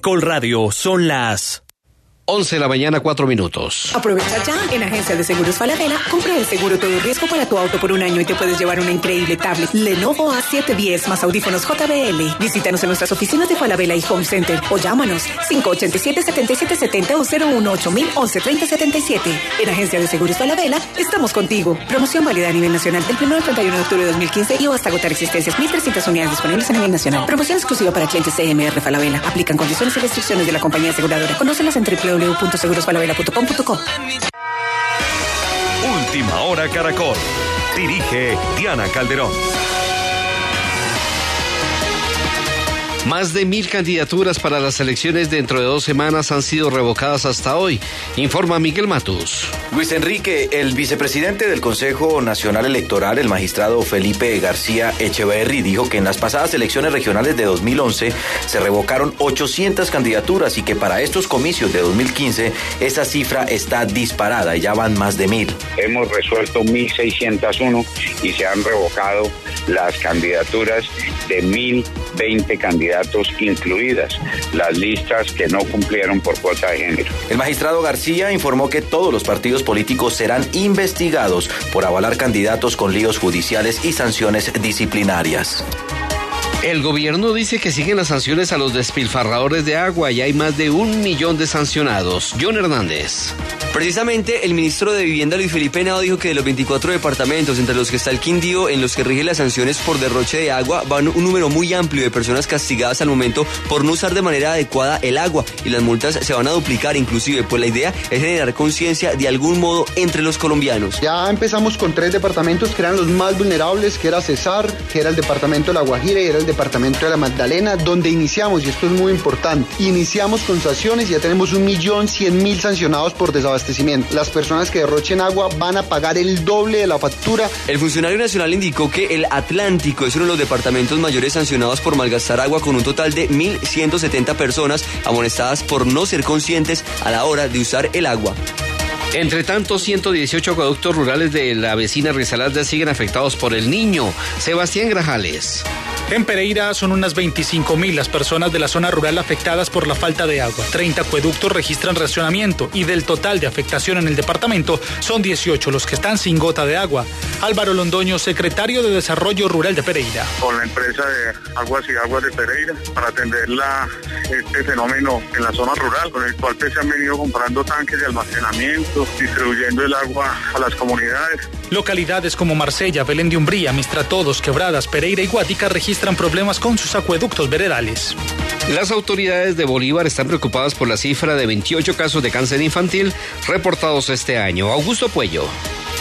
Col Radio son las 11 de la mañana, 4 minutos. Aprovecha ya en Agencia de Seguros Falabella. Compra el seguro todo riesgo para tu auto por un año y te puedes llevar una increíble tablet Lenovo A710 más audífonos JBL. Visítanos en nuestras oficinas de Falabella y Home Center o llámanos 587-7770 o 018 3077 En Agencia de Seguros Falabella estamos contigo. Promoción válida a nivel nacional del 1 al 31 de octubre de 2015 y o hasta agotar existencias. 1.300 unidades disponibles a nivel nacional. Promoción exclusiva para clientes CMR Falabella. Aplican condiciones y restricciones de la compañía aseguradora. Conócelas en www www.segurosfalabella.com.co. Última hora Caracol. Dirige Diana Calderón. Más de mil candidaturas para las elecciones dentro de dos semanas han sido revocadas hasta hoy, informa Miguel Matus. Luis Enrique, el vicepresidente del Consejo Nacional Electoral, el magistrado Felipe García Echeverry, dijo que en las pasadas elecciones regionales de 2011 se revocaron 800 candidaturas y que para estos comicios de 2015 esa cifra está disparada ya van más de mil. Hemos resuelto 1.601 y se han revocado las candidaturas de 1.020 candidatos incluidas, las listas que no cumplieron por cuota de género. El magistrado García informó que todos los partidos políticos serán investigados por avalar candidatos con líos judiciales y sanciones disciplinarias. El gobierno dice que siguen las sanciones a los despilfarradores de agua y hay más de un millón de sancionados. John Hernández. Precisamente, el ministro de Vivienda Luis Felipe Nado dijo que de los 24 departamentos entre los que está el Quindío en los que rigen las sanciones por derroche de agua, van un número muy amplio de personas castigadas al momento por no usar de manera adecuada el agua y las multas se van a duplicar inclusive, pues la idea es generar conciencia de algún modo entre los colombianos. Ya empezamos con tres departamentos que eran los más vulnerables, que era Cesar, que era el departamento de La Guajira y era el departamento de La Magdalena, donde iniciamos, y esto es muy importante, iniciamos con sanciones y ya tenemos un millón cien mil sancionados por desabastecimiento las personas que derrochen agua van a pagar el doble de la factura. El funcionario nacional indicó que el Atlántico es uno de los departamentos mayores sancionados por malgastar agua con un total de 1.170 personas amonestadas por no ser conscientes a la hora de usar el agua. Entre tanto, 118 acueductos rurales de la vecina Risaralda siguen afectados por el niño. Sebastián Grajales. En Pereira son unas 25 mil las personas de la zona rural afectadas por la falta de agua. 30 acueductos registran racionamiento y del total de afectación en el departamento son 18 los que están sin gota de agua. Álvaro Londoño, secretario de Desarrollo Rural de Pereira. Con la empresa de Aguas y Aguas de Pereira para atender la, este fenómeno en la zona rural, con el cual pues, se han venido comprando tanques de almacenamiento, distribuyendo el agua a las comunidades. Localidades como Marsella, Belén de Umbría, Mistratodos, Quebradas, Pereira y Guática registran problemas con sus acueductos veredales. Las autoridades de Bolívar están preocupadas por la cifra de 28 casos de cáncer infantil reportados este año. Augusto Puello.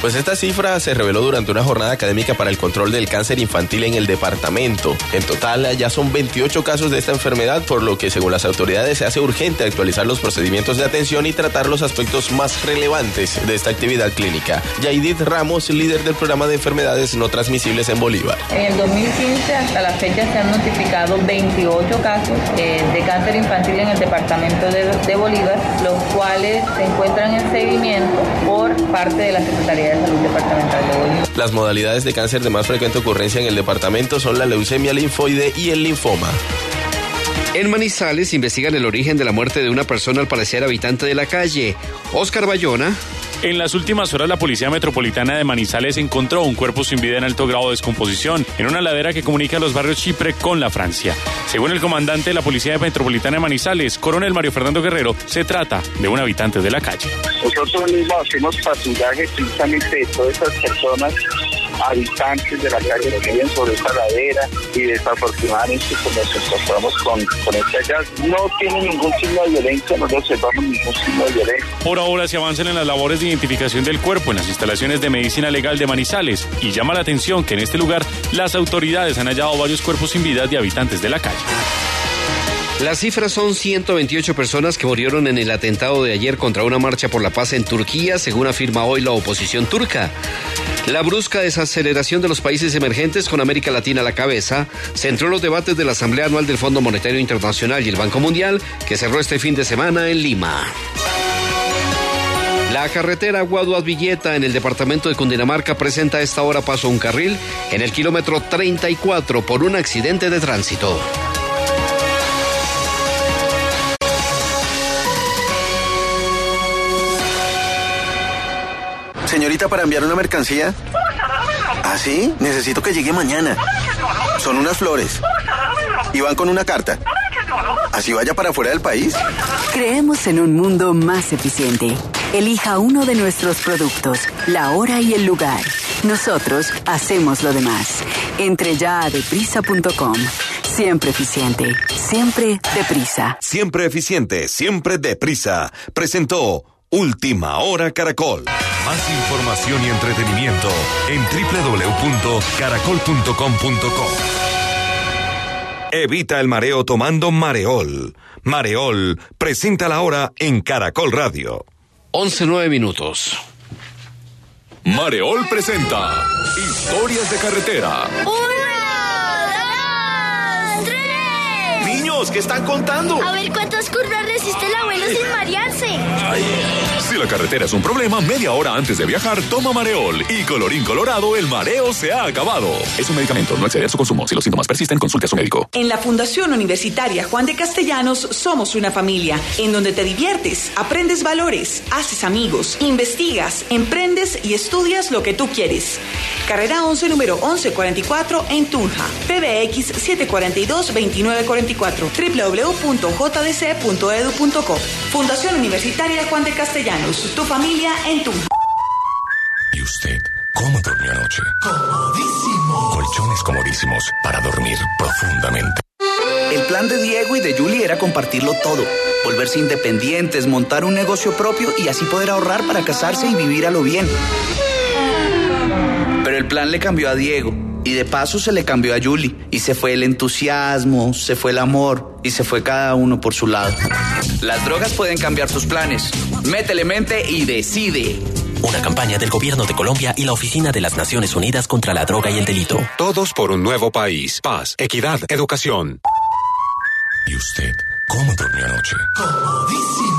Pues esta cifra se reveló durante una jornada académica para el control del cáncer infantil en el departamento. En total ya son 28 casos de esta enfermedad, por lo que según las autoridades se hace urgente actualizar los procedimientos de atención y tratar los aspectos más relevantes de esta actividad clínica. Yaidit Ramos, líder del programa de enfermedades no transmisibles en Bolívar. En el 2015 hasta la fecha se han notificado 28 casos eh, de cáncer infantil en el departamento de, de Bolívar, los cuales se encuentran en seguimiento por parte de la Secretaría de Salud Departamental de Bolívar. Las modalidades de cáncer de más frecuente ocurrencia en el departamento son la leucemia linfoide y el linfoma. En Manizales investigan el origen de la muerte de una persona al parecer habitante de la calle. Oscar Bayona. En las últimas horas, la Policía Metropolitana de Manizales encontró un cuerpo sin vida en alto grado de descomposición en una ladera que comunica los barrios Chipre con la Francia. Según el comandante de la Policía Metropolitana de Manizales, coronel Mario Fernando Guerrero, se trata de un habitante de la calle. Nosotros mismos hacemos patrullaje precisamente de todas estas personas habitantes de la calle que viven sobre esta ladera y desafortunadamente pues, nos encontramos con, con este hallazgo. No tiene ningún signo de violencia, no observamos ningún signo de violencia. Por ahora se avanzan en las labores de identificación del cuerpo en las instalaciones de medicina legal de Manizales y llama la atención que en este lugar las autoridades han hallado varios cuerpos sin vida de habitantes de la calle. Las cifras son 128 personas que murieron en el atentado de ayer contra una marcha por la paz en Turquía, según afirma hoy la oposición turca. La brusca desaceleración de los países emergentes con América Latina a la cabeza centró los debates de la Asamblea Anual del Fondo Monetario Internacional y el Banco Mundial, que cerró este fin de semana en Lima. La carretera Guaduas Villeta en el departamento de Cundinamarca presenta a esta hora paso un carril en el kilómetro 34 por un accidente de tránsito. Señorita, para enviar una mercancía. ¿Ah, sí? Necesito que llegue mañana. Son unas flores. Y van con una carta. ¿Así vaya para fuera del país? Creemos en un mundo más eficiente. Elija uno de nuestros productos, la hora y el lugar. Nosotros hacemos lo demás. Entre ya a deprisa.com. Siempre eficiente, siempre deprisa. Siempre eficiente, siempre deprisa. Presentó Última Hora Caracol. Más información y entretenimiento en www.caracol.com.co. Evita el mareo tomando Mareol. Mareol presenta la hora en Caracol Radio. 11 nueve minutos. Mareol presenta Historias de Carretera. Niños, ¿qué están contando? A ver cuántas curvas resiste el abuelo sin marearse. Si la carretera es un problema, media hora antes de viajar, toma Mareol. Y colorín colorado, el mareo se ha acabado. Es un medicamento, no exceder su consumo. Si los síntomas persisten, consulte a su médico. En la Fundación Universitaria Juan de Castellanos somos una familia en donde te diviertes, aprendes valores, haces amigos, investigas, emprendes y estudias lo que tú quieres. Carrera 11, número 1144 en Tunja. PBX 742-2944. www.jdc.edu.co. Fundación Universitaria Juan de Castellanos. Tu familia en Tunja. ¿Y usted cómo durmió anoche? Comodísimo. Colchones comodísimos para dormir profundamente. El plan de Diego y de Julie era compartirlo todo, volverse independientes, montar un negocio propio y así poder ahorrar para casarse y vivir a lo bien. Pero el plan le cambió a Diego y de paso se le cambió a Julie y se fue el entusiasmo, se fue el amor y se fue cada uno por su lado. Las drogas pueden cambiar tus planes. Métele mente y decide. Una campaña del Gobierno de Colombia y la Oficina de las Naciones Unidas contra la Droga y el Delito. Todos por un nuevo país. Paz, equidad, educación. ¿Y usted cómo durmió anoche? Comodísimo.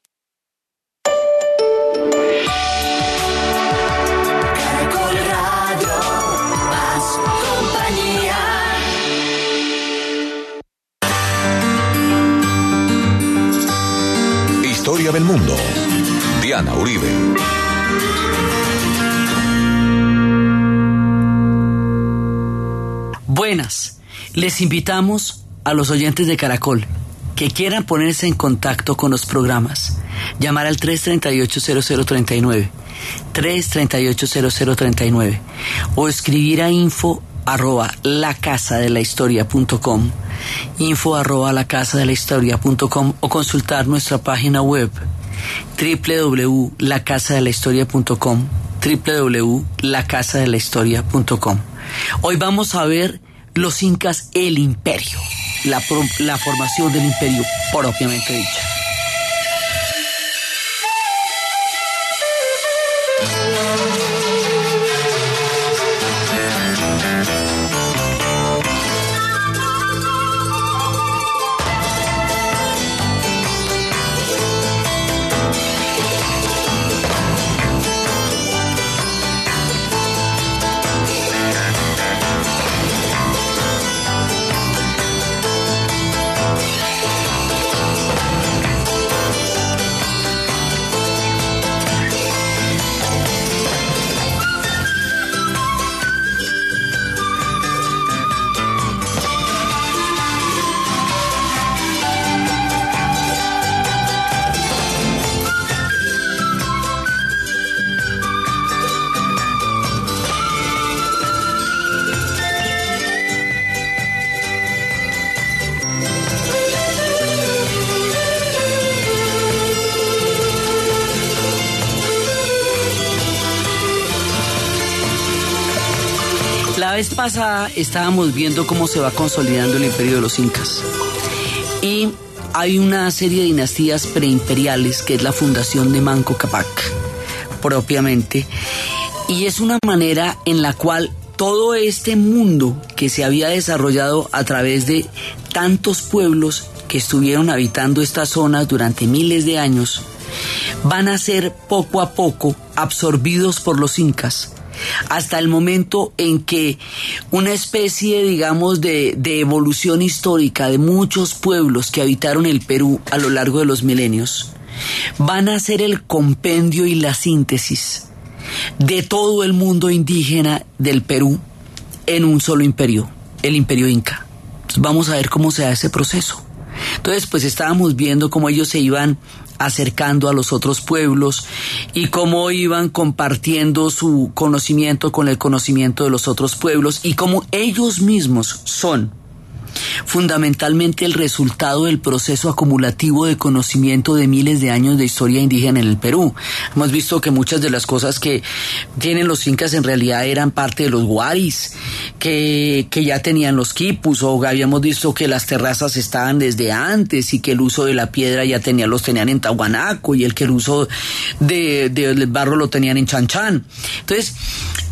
Historia del mundo. Diana Uribe. Buenas, les invitamos a los oyentes de Caracol que quieran ponerse en contacto con los programas, llamar al 338-0039, 338-0039 o escribir a info arroba la casa de la historia punto com, info arroba la casa de historia punto com o consultar nuestra página web www.lacasadelahistoria.com www.lacasadelahistoria.com Hoy vamos a ver los incas, el imperio, la, la formación del imperio propiamente dicha. Pasada estábamos viendo cómo se va consolidando el imperio de los incas. Y hay una serie de dinastías preimperiales que es la fundación de Manco Capac, propiamente. Y es una manera en la cual todo este mundo que se había desarrollado a través de tantos pueblos que estuvieron habitando estas zonas durante miles de años, van a ser poco a poco absorbidos por los incas hasta el momento en que una especie, digamos, de, evolución histórica de muchos pueblos que habitaron el Perú a lo largo de los milenios van a ser el compendio y la síntesis de todo el mundo indígena del Perú en un solo imperio, el imperio inca. Vamos a ver cómo se da ese proceso. Entonces, pues estábamos viendo cómo ellos se iban acercando a los otros pueblos y cómo iban compartiendo su conocimiento con el conocimiento de los otros pueblos y cómo ellos mismos son fundamentalmente el resultado del proceso acumulativo de conocimiento de miles de años de historia indígena en el Perú. Hemos visto que muchas de las cosas que tienen los incas en realidad eran parte de los guaris, que, que ya tenían los quipus, o habíamos visto que las terrazas estaban desde antes y que el uso de la piedra ya tenía, los tenían en Tahuanaco y el que el uso de, del barro lo tenían en Chanchán. Entonces,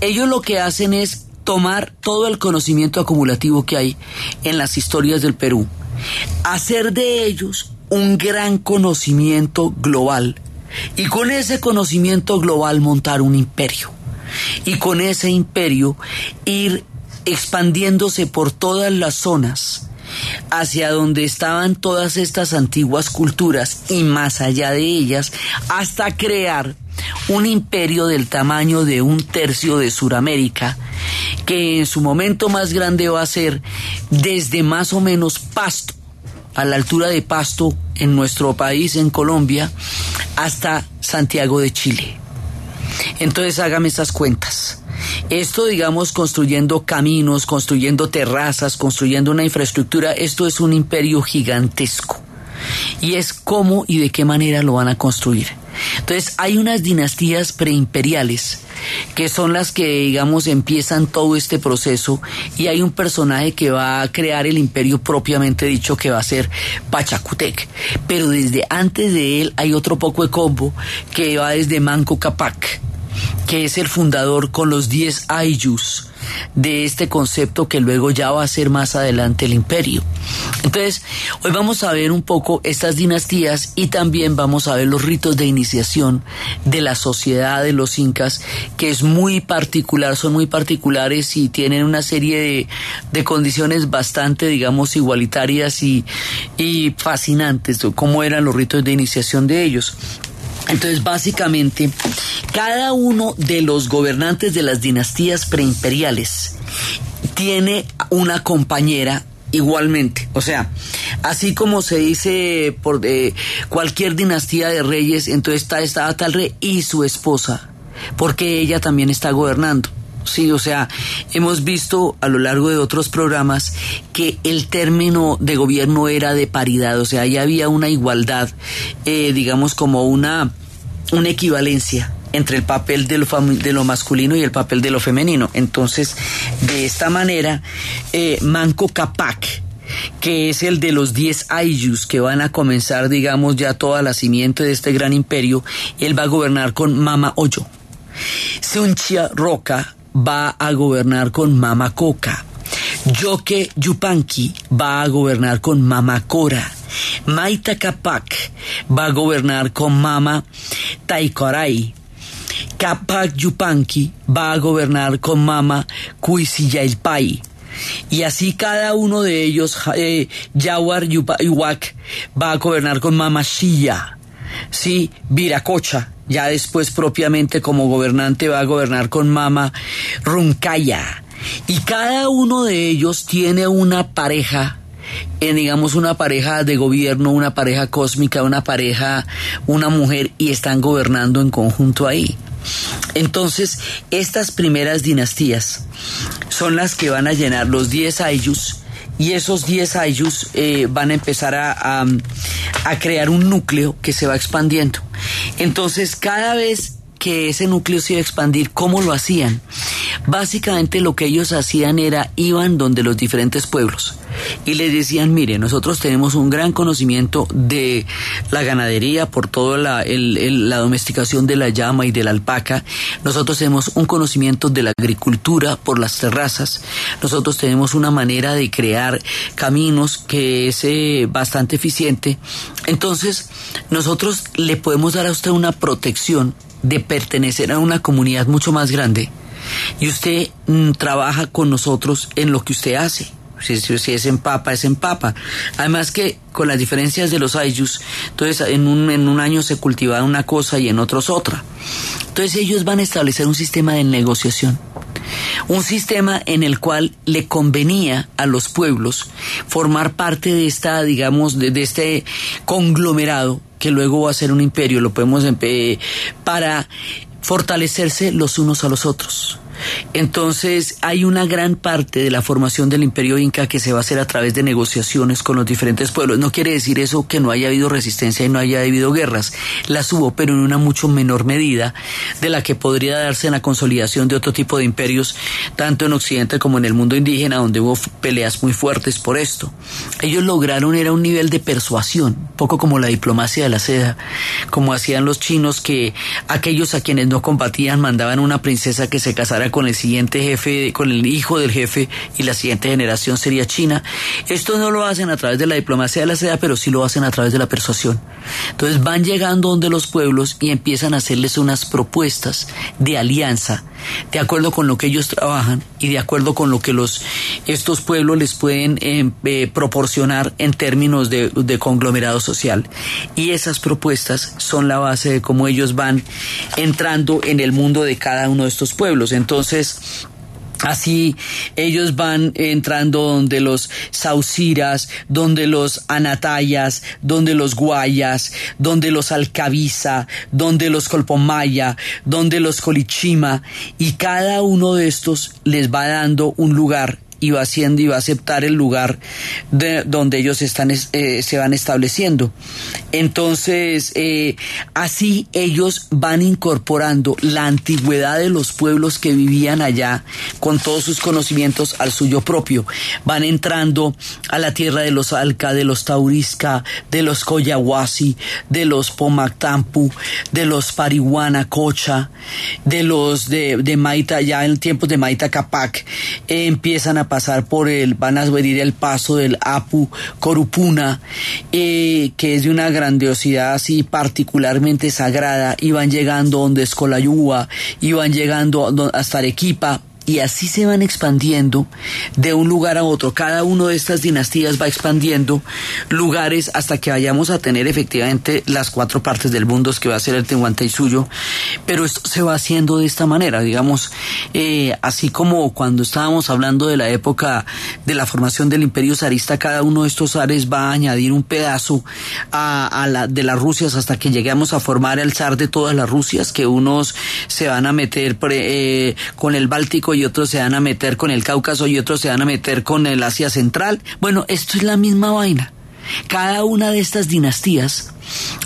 ellos lo que hacen es tomar todo el conocimiento acumulativo que hay en las historias del Perú, hacer de ellos un gran conocimiento global. Y con ese conocimiento global montar un imperio. Y con ese imperio ir expandiéndose por todas las zonas hacia donde estaban todas estas antiguas culturas y más allá de ellas hasta crear un imperio del tamaño de un tercio de Sudamérica, que en su momento más grande va a ser desde más o menos Pasto, a la altura de Pasto en nuestro país, en Colombia, hasta Santiago de Chile. Entonces hágame esas cuentas. Esto, digamos, construyendo caminos, construyendo terrazas, construyendo una infraestructura, esto es un imperio gigantesco. Y es cómo y de qué manera lo van a construir. Entonces hay unas dinastías preimperiales que son las que, digamos, empiezan todo este proceso y hay un personaje que va a crear el imperio propiamente dicho que va a ser Pachacutec. Pero desde antes de él hay otro poco de combo que va desde Manco Capac, que es el fundador con los 10 Ayus de este concepto que luego ya va a ser más adelante el imperio. Entonces, hoy vamos a ver un poco estas dinastías y también vamos a ver los ritos de iniciación de la sociedad de los incas, que es muy particular, son muy particulares y tienen una serie de, de condiciones bastante, digamos, igualitarias y, y fascinantes, cómo eran los ritos de iniciación de ellos. Entonces, básicamente, cada uno de los gobernantes de las dinastías preimperiales tiene una compañera igualmente. O sea, así como se dice por de cualquier dinastía de reyes, entonces está, está tal rey y su esposa, porque ella también está gobernando. Sí, o sea, hemos visto a lo largo de otros programas que el término de gobierno era de paridad, o sea, ya había una igualdad, eh, digamos como una, una equivalencia entre el papel de lo, de lo, masculino y el papel de lo femenino. Entonces, de esta manera, eh, Manco Capac, que es el de los 10 ayus que van a comenzar, digamos, ya toda la simiente de este gran imperio, él va a gobernar con Mama Oyo. Sunchia Roca va a gobernar con Mama Coca. Yoke Yupanqui va a gobernar con Mama Cora. Maita Capac va a gobernar con Mama Taikorai. Capac Yupanqui va a gobernar con Mama Cuisillailpai. Y así cada uno de ellos, eh, Yawar va a gobernar con Mama Shilla. Sí, Viracocha, ya después propiamente como gobernante va a gobernar con Mama Runcaya. Y cada uno de ellos tiene una pareja en digamos una pareja de gobierno, una pareja cósmica, una pareja, una mujer y están gobernando en conjunto ahí. Entonces, estas primeras dinastías son las que van a llenar los 10 ayus y esos 10 ayus eh, van a empezar a, a, crear un núcleo que se va expandiendo. Entonces, cada vez que ese núcleo se iba a expandir, ¿cómo lo hacían? Básicamente lo que ellos hacían era, iban donde los diferentes pueblos. Y les decían, mire, nosotros tenemos un gran conocimiento de la ganadería por toda la, domesticación de la llama y de la alpaca, nosotros tenemos un conocimiento de la agricultura por las terrazas, nosotros tenemos una manera de crear caminos que es eh, bastante eficiente, entonces nosotros le podemos dar a usted una protección de pertenecer a una comunidad mucho más grande. Y usted mm, trabaja con nosotros en lo que usted hace. Si, es en papa, es en papa. Además que con las diferencias de los ayllus, entonces en un, en un año se cultivaba una cosa y en otros otra. Entonces ellos van a establecer un sistema de negociación. Un sistema en el cual le convenía a los pueblos formar parte de esta, digamos, de, de este conglomerado que luego va a ser un imperio, lo podemos empe- para fortalecerse los unos a los otros. Entonces hay una gran parte de la formación del imperio inca que se va a hacer a través de negociaciones con los diferentes pueblos. No quiere decir eso que no haya habido resistencia y no haya habido guerras. Las hubo, pero en una mucho menor medida de la que podría darse en la consolidación de otro tipo de imperios, tanto en Occidente como en el mundo indígena, donde hubo peleas muy fuertes por esto. Ellos lograron era un nivel de persuasión, poco como la diplomacia de la seda, como hacían los chinos que aquellos a quienes no combatían mandaban una princesa que se casara con el siguiente jefe, con el hijo del jefe y la siguiente generación sería China. Esto no lo hacen a través de la diplomacia de la seda, pero sí lo hacen a través de la persuasión. Entonces van llegando donde los pueblos y empiezan a hacerles unas propuestas de alianza, de acuerdo con lo que ellos trabajan y de acuerdo con lo que los estos pueblos les pueden eh, eh, proporcionar en términos de, de conglomerado social. Y esas propuestas son la base de cómo ellos van entrando en el mundo de cada uno de estos pueblos. Entonces, Así ellos van entrando donde los sauciras, donde los anatayas, donde los guayas, donde los alcabiza, donde los colpomaya, donde los colichima, y cada uno de estos les va dando un lugar y va haciendo y va a aceptar el lugar de donde ellos están es- eh, se van estableciendo. Entonces eh, así ellos van incorporando la antigüedad de los pueblos que vivían allá con todos sus conocimientos al suyo propio. Van entrando a la tierra de los Alca de los Taurisca de los Coyahuasi de los Pomactampu de los Parihuana Cocha de los de, de Maita ya en tiempos de Maita Capac eh, empiezan a pasar por el, van a venir el paso del Apu Corupuna, eh, que es de una grandiosidad así particularmente sagrada, y van llegando donde es Colayúa, y van llegando hasta Arequipa, y así se van expandiendo de un lugar a otro. Cada una de estas dinastías va expandiendo lugares hasta que vayamos a tener efectivamente las cuatro partes del mundo que va a ser el Tehuantepec Pero esto se va haciendo de esta manera, digamos, eh, así como cuando estábamos hablando de la época de la formación del Imperio zarista, cada uno de estos zares va a añadir un pedazo a, a la, de las Rusias hasta que lleguemos a formar el zar de todas las Rusias, que unos se van a meter pre- eh, con el Báltico y otros se van a meter con el Cáucaso y otros se van a meter con el Asia Central. Bueno, esto es la misma vaina. Cada una de estas dinastías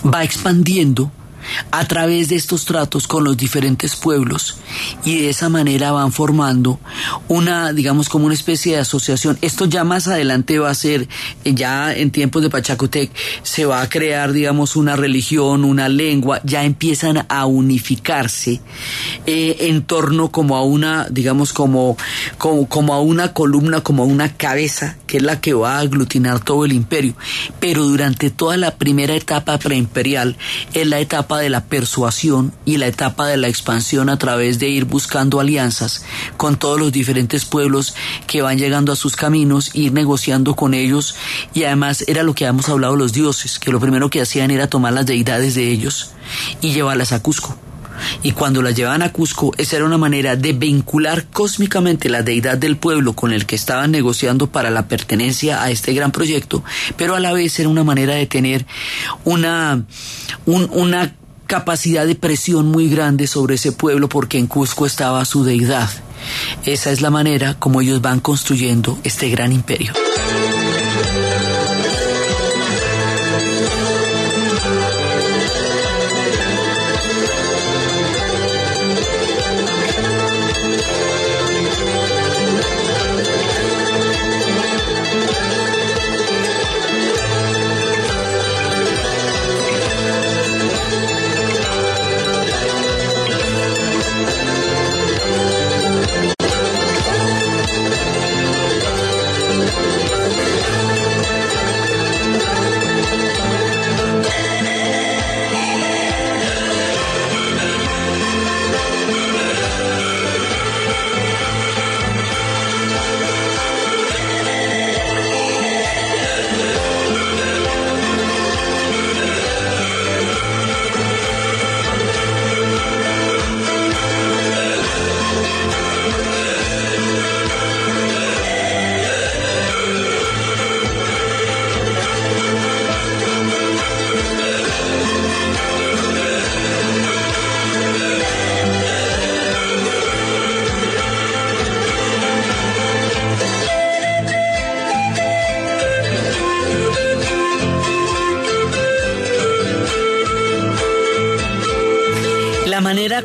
va expandiendo a través de estos tratos con los diferentes pueblos y de esa manera van formando una, digamos, como una especie de asociación. Esto ya más adelante va a ser, eh, ya en tiempos de Pachacutec, se va a crear, digamos, una religión, una lengua, ya empiezan a unificarse eh, en torno como a una, digamos, como, como, como a una columna, como a una cabeza, que es la que va a aglutinar todo el imperio. Pero durante toda la primera etapa preimperial es la de la persuasión y la etapa de la expansión a través de ir buscando alianzas con todos los diferentes pueblos que van llegando a sus caminos, ir negociando con ellos y además era lo que habíamos hablado los dioses, que lo primero que hacían era tomar las deidades de ellos y llevarlas a Cusco. Y cuando las llevaban a Cusco, esa era una manera de vincular cósmicamente la deidad del pueblo con el que estaban negociando para la pertenencia a este gran proyecto, pero a la vez era una manera de tener una, un- una capacidad de presión muy grande sobre ese pueblo porque en Cusco estaba su deidad. Esa es la manera como ellos van construyendo este gran imperio.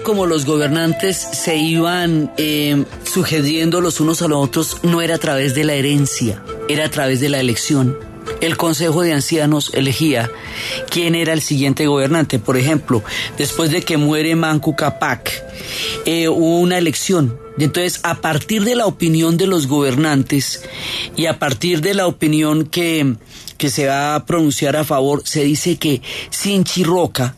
Como los gobernantes se iban eh, sucediendo los unos a los otros, no era a través de la herencia, era a través de la elección. El Consejo de Ancianos elegía quién era el siguiente gobernante. Por ejemplo, después de que muere Manco Capac, eh, hubo una elección. Entonces, a partir de la opinión de los gobernantes y a partir de la opinión que, que se va a pronunciar a favor, se dice que Sinchi Roca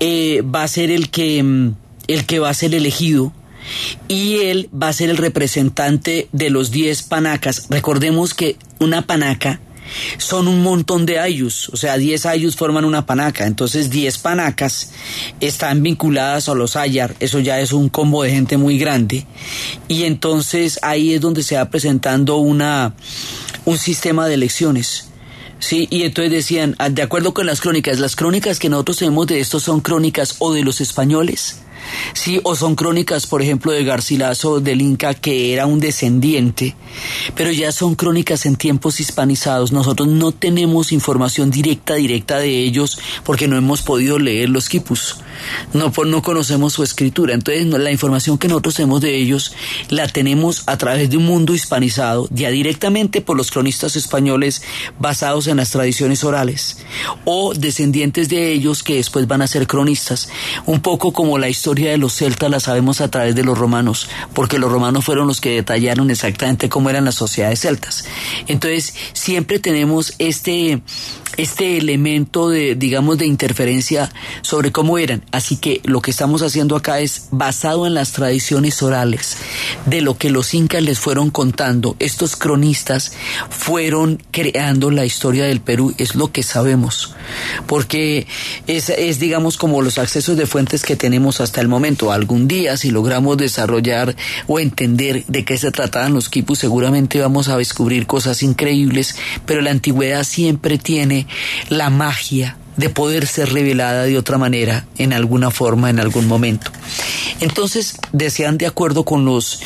eh, va a ser el que, mm, el que va a ser elegido y él va a ser el representante de los 10 panacas. Recordemos que una panaca son un montón de ayus, o sea, 10 ayus forman una panaca, entonces 10 panacas están vinculadas a los ayar, eso ya es un combo de gente muy grande, y entonces ahí es donde se va presentando una, un sistema de elecciones. Sí, y entonces decían, ah, de acuerdo con las crónicas, las crónicas que nosotros tenemos de esto son crónicas o de los españoles, Sí, o son crónicas, por ejemplo, de Garcilaso del Inca, que era un descendiente, pero ya son crónicas en tiempos hispanizados. Nosotros no tenemos información directa, directa de ellos, porque no hemos podido leer los quipus. No, no conocemos su escritura. Entonces, la información que nosotros tenemos de ellos la tenemos a través de un mundo hispanizado, ya directamente por los cronistas españoles basados en las tradiciones orales, o descendientes de ellos que después van a ser cronistas. Un poco como la historia de los celtas la sabemos a través de los romanos, porque los romanos fueron los que detallaron exactamente cómo eran las sociedades celtas. Entonces, siempre tenemos este este elemento de, digamos, de interferencia sobre cómo eran. Así que lo que estamos haciendo acá es basado en las tradiciones orales de lo que los incas les fueron contando. Estos cronistas fueron creando la historia del Perú, es lo que sabemos. Porque es, es digamos, como los accesos de fuentes que tenemos hasta el momento. Algún día, si logramos desarrollar o entender de qué se trataban los quipus, seguramente vamos a descubrir cosas increíbles, pero la antigüedad siempre tiene la magia de poder ser revelada de otra manera, en alguna forma, en algún momento. Entonces, desean de acuerdo con los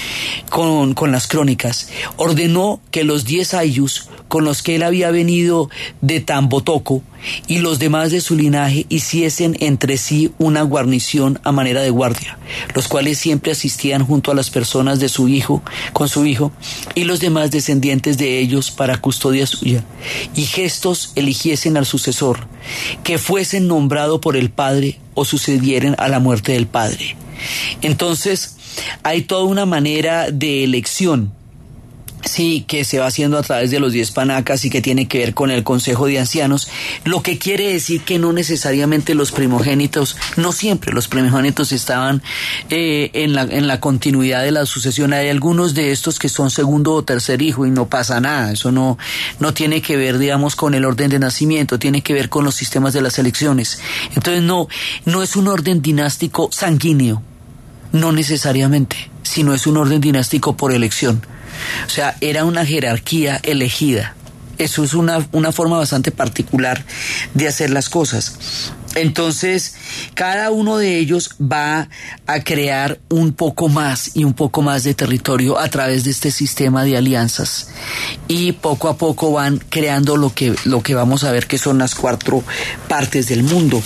con, con las crónicas, ordenó que los diez ayus con los que él había venido de Tambotoco y los demás de su linaje hiciesen entre sí una guarnición a manera de guardia, los cuales siempre asistían junto a las personas de su hijo, con su hijo, y los demás descendientes de ellos para custodia suya, y gestos eligiesen al sucesor, que fuesen nombrado por el Padre o sucedieran a la muerte del Padre. Entonces, hay toda una manera de elección Sí, que se va haciendo a través de los 10 panacas y que tiene que ver con el Consejo de Ancianos, lo que quiere decir que no necesariamente los primogénitos, no siempre los primogénitos estaban eh, en, la, en la continuidad de la sucesión. Hay algunos de estos que son segundo o tercer hijo y no pasa nada. Eso no, no tiene que ver, digamos, con el orden de nacimiento, tiene que ver con los sistemas de las elecciones. Entonces no, no es un orden dinástico sanguíneo, no necesariamente, sino es un orden dinástico por elección. O sea, era una jerarquía elegida. Eso es una, una forma bastante particular de hacer las cosas. Entonces, cada uno de ellos va a crear un poco más y un poco más de territorio a través de este sistema de alianzas. Y poco a poco van creando lo que, lo que vamos a ver que son las cuatro partes del mundo.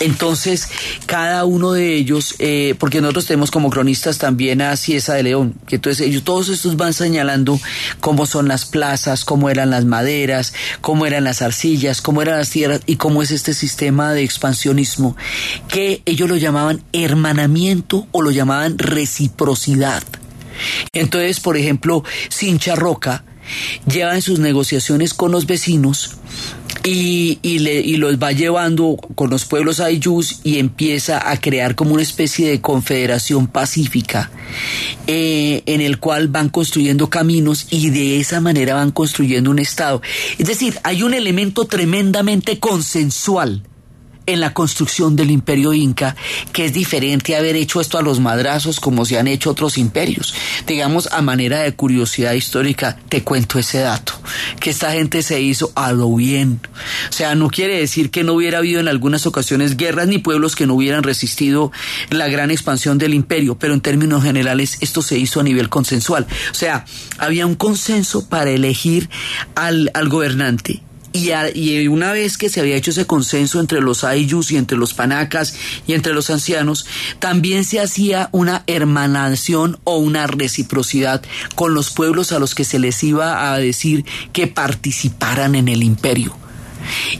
Entonces, cada uno de ellos, eh, porque nosotros tenemos como cronistas también a Ciesa de León, que entonces ellos todos estos van señalando cómo son las plazas, cómo eran las maderas, cómo eran las arcillas, cómo eran las tierras y cómo es este sistema de expansionismo, que ellos lo llamaban hermanamiento o lo llamaban reciprocidad. Entonces, por ejemplo, Sincha Roca lleva en sus negociaciones con los vecinos y, y, le, y, los va llevando con los pueblos ayús y empieza a crear como una especie de confederación pacífica eh, en el cual van construyendo caminos y de esa manera van construyendo un Estado. Es decir, hay un elemento tremendamente consensual en la construcción del imperio inca, que es diferente haber hecho esto a los madrazos como se han hecho otros imperios. Digamos, a manera de curiosidad histórica, te cuento ese dato, que esta gente se hizo a lo bien. O sea, no quiere decir que no hubiera habido en algunas ocasiones guerras ni pueblos que no hubieran resistido la gran expansión del imperio, pero en términos generales esto se hizo a nivel consensual. O sea, había un consenso para elegir al, al gobernante Y, a- y una vez que se había hecho ese consenso entre los ayllus y entre los panacas y entre los ancianos, también se hacía una hermanación o una reciprocidad con los pueblos a los que se les iba a decir que participaran en el imperio.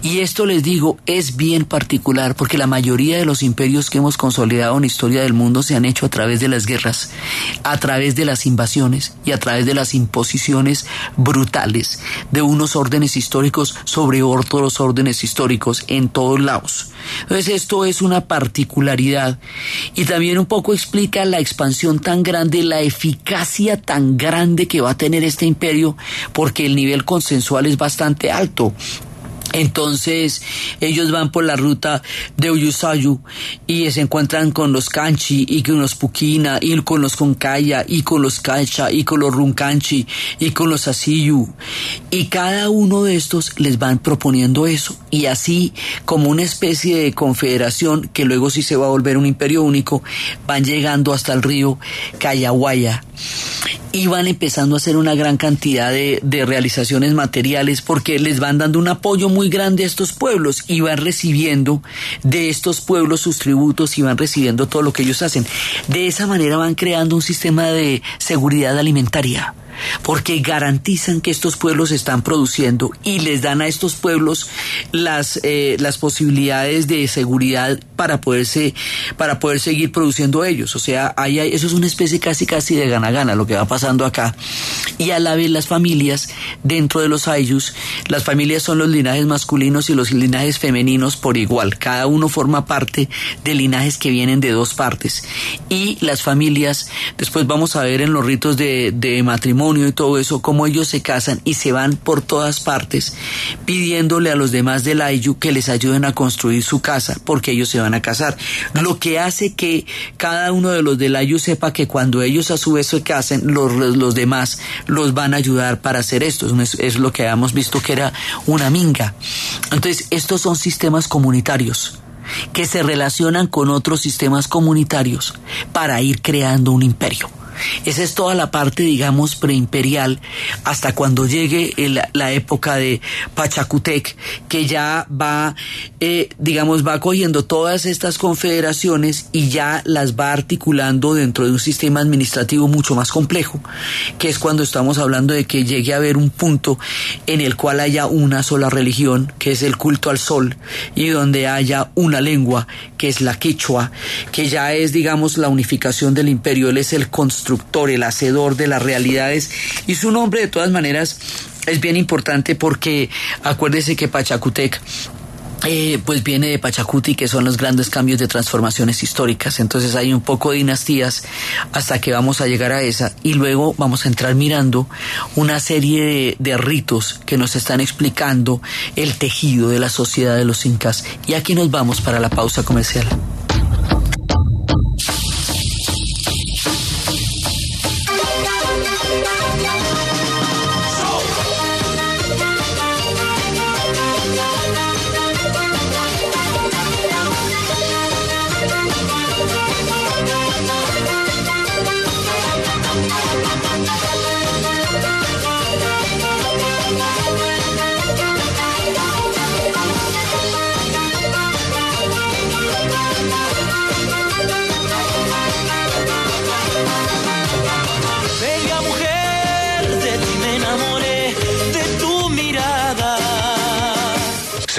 Y esto les digo es bien particular porque la mayoría de los imperios que hemos consolidado en la historia del mundo se han hecho a través de las guerras, a través de las invasiones y a través de las imposiciones brutales de unos órdenes históricos sobre otros órdenes históricos en todos lados. Entonces esto es una particularidad y también un poco explica la expansión tan grande, la eficacia tan grande que va a tener este imperio porque el nivel consensual es bastante alto. Entonces ellos van por la ruta de Uyusayu y se encuentran con los Kanchi y con los Pukina y con los Konkaya y con los Kalcha y con los Runkanchi y con los Asiyu. Y cada uno de estos les van proponiendo eso. Y así como una especie de confederación que luego sí se va a volver un imperio único van llegando hasta el río Cayahuaya y van empezando a hacer una gran cantidad de, de realizaciones materiales porque les van dando un apoyo muy grande a estos pueblos y van recibiendo de estos pueblos sus tributos y van recibiendo todo lo que ellos hacen. De esa manera van creando un sistema de seguridad alimentaria porque garantizan que estos pueblos están produciendo y les dan a estos pueblos las, eh, las posibilidades de seguridad para poderse para poder seguir produciendo ellos. O sea, ahí eso es una especie casi casi de gana-gana lo que va pasando acá. Y a la vez las familias dentro de los ayllus, las familias son los linajes masculinos y los linajes femeninos por igual. Cada uno forma parte de linajes que vienen de dos partes. Y las familias, después vamos a ver en los ritos de, de matrimonio y todo eso, cómo ellos se casan y se van por todas partes pidiéndole a los demás del Ayu que les ayuden a construir su casa, porque ellos se van a casar. Lo que hace que cada uno de los del Ayu sepa que cuando ellos a su vez se casen, los, los demás los van a ayudar para hacer esto. Es, es lo que habíamos visto que era una minga. Entonces, estos son sistemas comunitarios que se relacionan con otros sistemas comunitarios para ir creando un imperio. Esa es toda la parte, digamos, preimperial, hasta cuando llegue el- la época de Pachacutec, que ya va, eh, digamos, va cogiendo todas estas confederaciones y ya las va articulando dentro de un sistema administrativo mucho más complejo, que es cuando estamos hablando de que llegue a haber un punto en el cual haya una sola religión, que es el culto al sol, y donde haya una lengua, que es la quechua, que ya es, digamos, la unificación del imperio. Él es el el hacedor de las realidades, y su nombre, de todas maneras, es bien importante porque acuérdese que Pachacutec eh, pues viene de Pachacuti, que son los grandes cambios de transformaciones históricas. Entonces hay un poco de dinastías hasta que vamos a llegar a esa. Y luego vamos a entrar mirando una serie de, de ritos que nos están explicando el tejido de la sociedad de los incas. Y aquí nos vamos para la pausa comercial.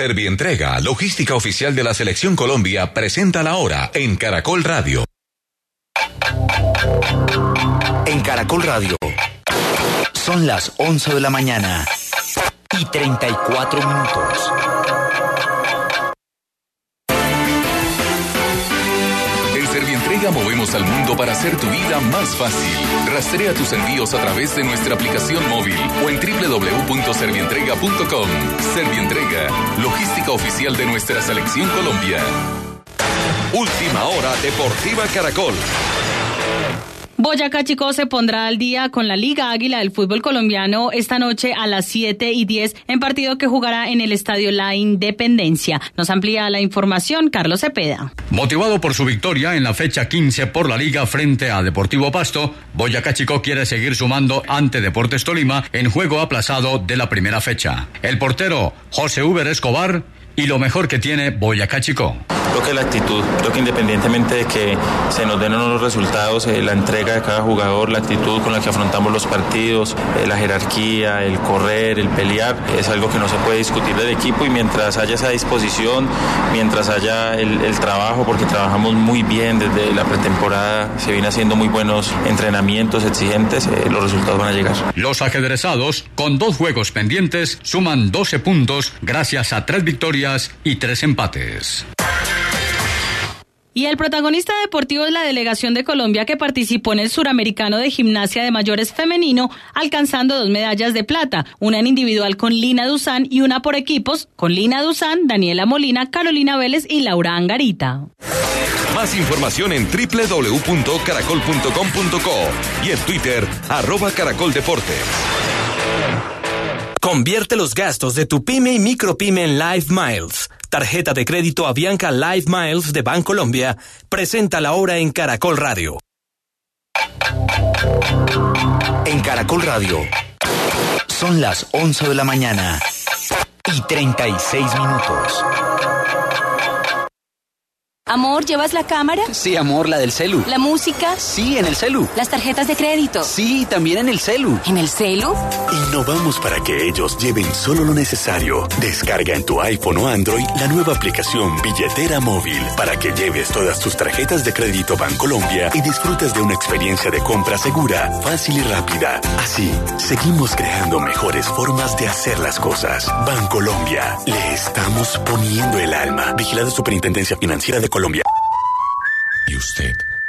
Servientrega, logística oficial de la Selección Colombia, presenta la hora en Caracol Radio. En Caracol Radio. Son las 11 de la mañana y 34 minutos. Movemos al mundo para hacer tu vida más fácil. Rastrea tus envíos a través de nuestra aplicación móvil o en www.servientrega.com. Servientrega, logística oficial de nuestra Selección Colombia. Última hora Deportiva Caracol. Boyacá Chico se pondrá al día con la Liga Águila del fútbol colombiano esta noche a las 7 y 10 en partido que jugará en el estadio La Independencia. Nos amplía la información Carlos Cepeda. Motivado por su victoria en la fecha 15 por la Liga frente a Deportivo Pasto, Boyacá Chico quiere seguir sumando ante Deportes Tolima en juego aplazado de la primera fecha. El portero José Uber Escobar y lo mejor que tiene Boyacá Chico. Creo que la actitud, creo que independientemente de que se nos den los resultados, eh, la entrega de cada jugador, la actitud con la que afrontamos los partidos, eh, la jerarquía, el correr, el pelear, es algo que no se puede discutir del equipo y mientras haya esa disposición, mientras haya el, el trabajo, porque trabajamos muy bien desde la pretemporada, se viene haciendo muy buenos entrenamientos exigentes, eh, los resultados van a llegar. Los ajedrezados, con dos juegos pendientes, suman 12 puntos gracias a tres victorias y tres empates. Y el protagonista deportivo es la delegación de Colombia que participó en el suramericano de gimnasia de mayores femenino, alcanzando dos medallas de plata, una en individual con Lina Duzán y una por equipos con Lina Duzán, Daniela Molina, Carolina Vélez y Laura Angarita. Más información en www.caracol.com.co y en Twitter, arroba caracoldeportes. Convierte los gastos de tu pyme y micropyme en Live Miles. Tarjeta de crédito Avianca Live Miles de Bancolombia. Presenta la hora en Caracol Radio. En Caracol Radio. Son las 11 de la mañana y 36 minutos. Amor, ¿llevas la cámara? Sí, amor, la del celu. ¿La música? Sí, en el celu. ¿Las tarjetas de crédito? Sí, también en el celu. ¿En el celu? Innovamos para que ellos lleven solo lo necesario. Descarga en tu iPhone o Android la nueva aplicación Billetera Móvil para que lleves todas tus tarjetas de crédito Bancolombia y disfrutes de una experiencia de compra segura, fácil y rápida. Así, seguimos creando mejores formas de hacer las cosas. Bancolombia, le estamos poniendo el alma. Vigilada Superintendencia Financiera de Colombia. ¿Y usted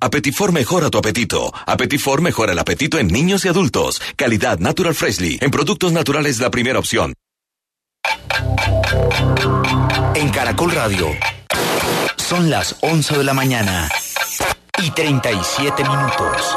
Apetifor mejora tu apetito. Apetifor mejora el apetito en niños y adultos. Calidad Natural Freshly. En productos naturales la primera opción. En Caracol Radio. Son las 11 de la mañana y 37 minutos.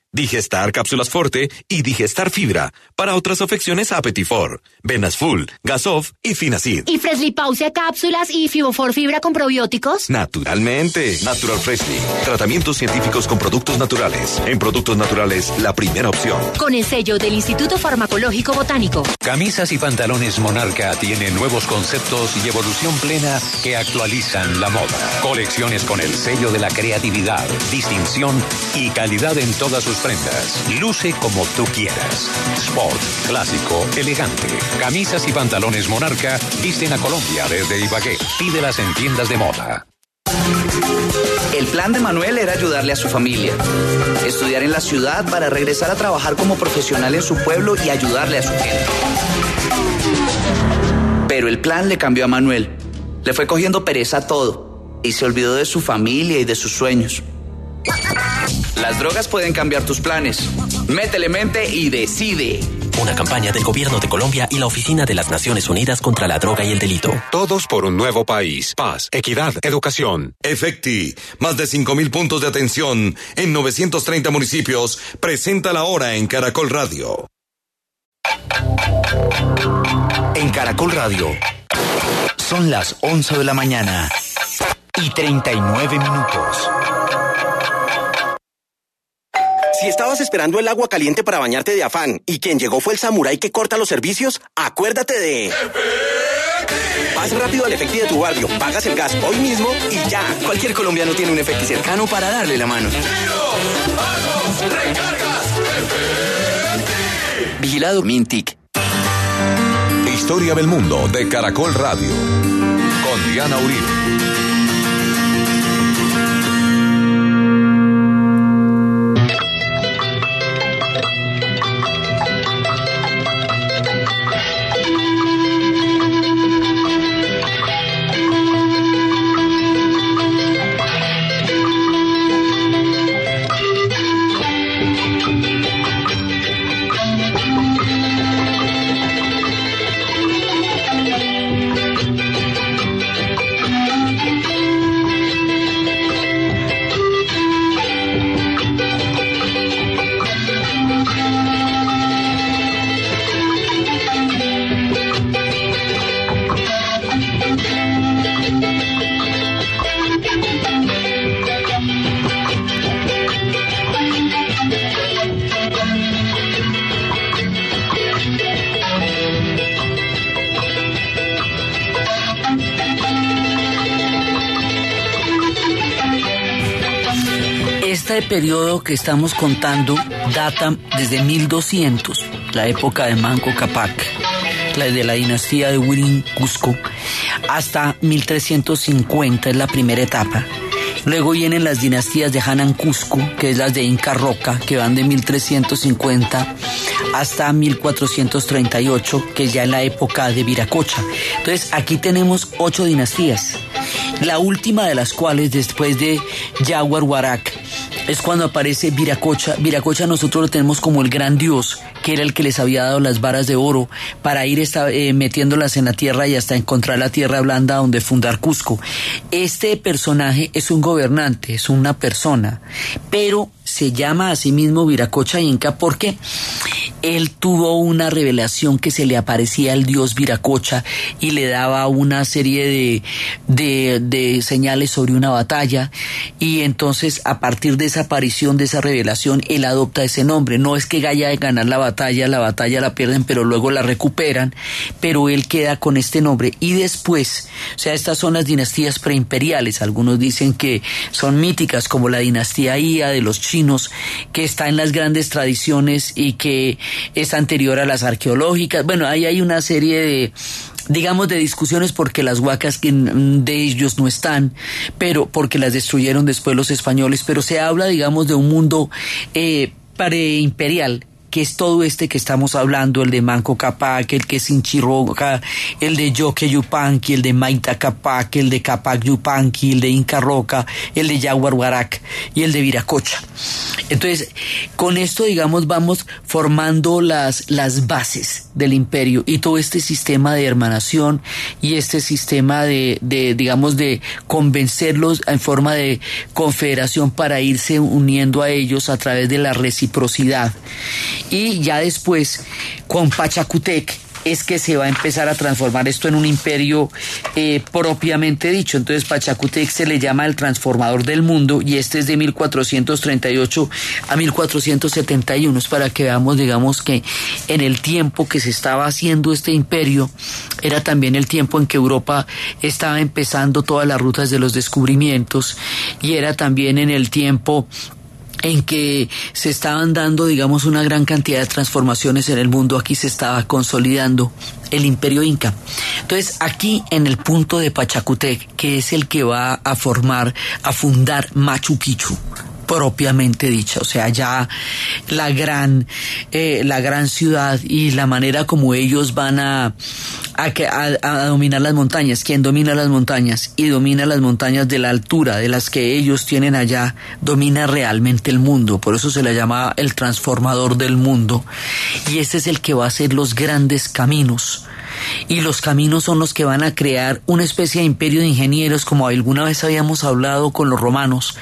Digestar Cápsulas Forte y Digestar Fibra. Para otras afecciones, Apetifor, Venas Full, Gasof y Finacid. ¿Y Freshly Pausia cápsulas y Fibofor Fibra con probióticos? Naturalmente. Natural Freshly. Tratamientos científicos con productos naturales. En productos naturales, la primera opción. Con el sello del Instituto Farmacológico Botánico. Camisas y pantalones Monarca tienen nuevos conceptos y evolución plena que actualizan la moda. Colecciones con el sello de la creatividad, distinción y calidad en todas sus prendas. Luce como tú quieras. Sport, clásico, elegante. Camisas y pantalones Monarca visten a Colombia desde Ibagué. Pídelas en tiendas de moda. El plan de Manuel era ayudarle a su familia, estudiar en la ciudad para regresar a trabajar como profesional en su pueblo y ayudarle a su gente. Pero el plan le cambió a Manuel. Le fue cogiendo pereza a todo y se olvidó de su familia y de sus sueños. Las drogas pueden cambiar tus planes. Métele mente y decide. Una campaña del Gobierno de Colombia y la Oficina de las Naciones Unidas contra la Droga y el Delito. Todos por un nuevo país. Paz, equidad, educación. Efecti, más de 5.000 puntos de atención en 930 municipios. Presenta la hora en Caracol Radio. En Caracol Radio. Son las 11 de la mañana y 39 minutos. Si estabas esperando el agua caliente para bañarte de afán y quien llegó fue el samurái que corta los servicios, acuérdate de... Vas rápido al Efecti de tu barrio, pagas el gas hoy mismo y ya. Cualquier colombiano tiene un Efecti cercano para darle la mano. recargas, Vigilado Mintic. Historia del mundo de Caracol Radio. Con Diana Uribe. Periodo que estamos contando data desde 1200, la época de Manco Capac, la de la dinastía de Huirin Cusco, hasta 1350 es la primera etapa. Luego vienen las dinastías de Hanan Cusco, que es las de Inca Roca, que van de 1350 hasta 1438, que es ya en la época de Viracocha. Entonces aquí tenemos ocho dinastías, la última de las cuales después de Yaguar es cuando aparece Viracocha. Viracocha nosotros lo tenemos como el gran dios, que era el que les había dado las varas de oro para ir eh, metiéndolas en la tierra y hasta encontrar la tierra blanda donde fundar Cusco. Este personaje es un gobernante, es una persona, pero se llama a sí mismo Viracocha Inca porque él tuvo una revelación que se le aparecía al dios Viracocha y le daba una serie de, de, de, señales sobre una batalla. Y entonces a partir de esa aparición, de esa revelación, él adopta ese nombre. No es que haya de ganar la batalla, la batalla la pierden pero luego la recuperan, pero él queda con este nombre. Y después, o sea, estas son las dinastías preimperiales, algunos dicen que son míticas como la dinastía Ia de los chinos, que está en las grandes tradiciones y que es anterior a las arqueológicas. Bueno, ahí hay una serie de digamos de discusiones porque las huacas de ellos no están, pero porque las destruyeron después los españoles, pero se habla digamos de un mundo eh, preimperial que es todo este que estamos hablando, el de Manco Capac, el que es Inchiroca, el de Yoke Yupanqui, el de Maita Capac, el de Capac Yupanqui, el de Inca Roca, el de Yaguarhuarac y el de Viracocha. Entonces, con esto, digamos, vamos formando las, las bases del imperio y todo este sistema de hermanación y este sistema de, de, digamos, de convencerlos en forma de confederación para irse uniendo a ellos a través de la reciprocidad y ya después con Pachacutec es que se va a empezar a transformar esto en un imperio eh, propiamente dicho. Entonces Pachacutec se le llama el transformador del mundo y este es de 1438 a 1471. Es para que veamos, digamos, que en el tiempo que se estaba haciendo este imperio era también el tiempo en que Europa estaba empezando todas las rutas de los descubrimientos y era también en el tiempo en que se estaban dando, digamos, una gran cantidad de transformaciones en el mundo, aquí se estaba consolidando el imperio inca. Entonces, aquí en el punto de Pachacutec, que es el que va a formar, a fundar Machu Picchu, propiamente dicha, o sea, ya la gran, eh, la gran ciudad y la manera como ellos van a, a, dominar las montañas. ¿Quién domina las montañas? Y domina las montañas de la altura, de las que ellos tienen allá, domina realmente el mundo. Por eso se le llama el transformador del mundo. Y este es el que va a hacer los grandes caminos y los caminos son los que van a crear una especie de imperio de ingenieros como alguna vez habíamos hablado con los romanos,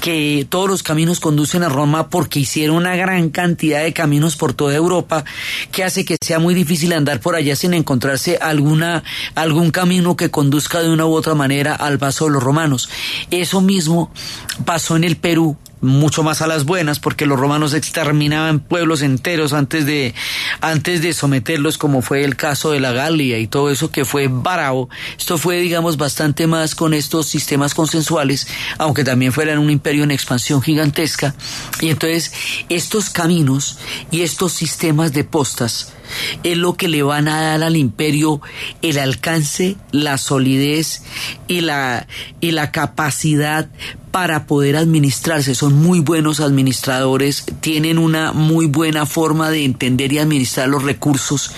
que todos los caminos conducen a Roma porque hicieron una gran cantidad de caminos por toda Europa que hace que sea muy difícil andar por allá sin encontrarse alguna algún camino que conduzca de una u otra manera al paso de los romanos. Eso mismo pasó en el Perú mucho más a las buenas, porque los romanos exterminaban pueblos enteros antes de, antes de someterlos, como fue el caso de la Galia y todo eso que fue bravo. Esto fue, digamos, bastante más con estos sistemas consensuales, aunque también fueran un imperio en expansión gigantesca. Y entonces, estos caminos y estos sistemas de postas, es lo que le van a dar al imperio el alcance, la solidez y la, y la capacidad para poder administrarse. Son muy buenos administradores, tienen una muy buena forma de entender y administrar los recursos,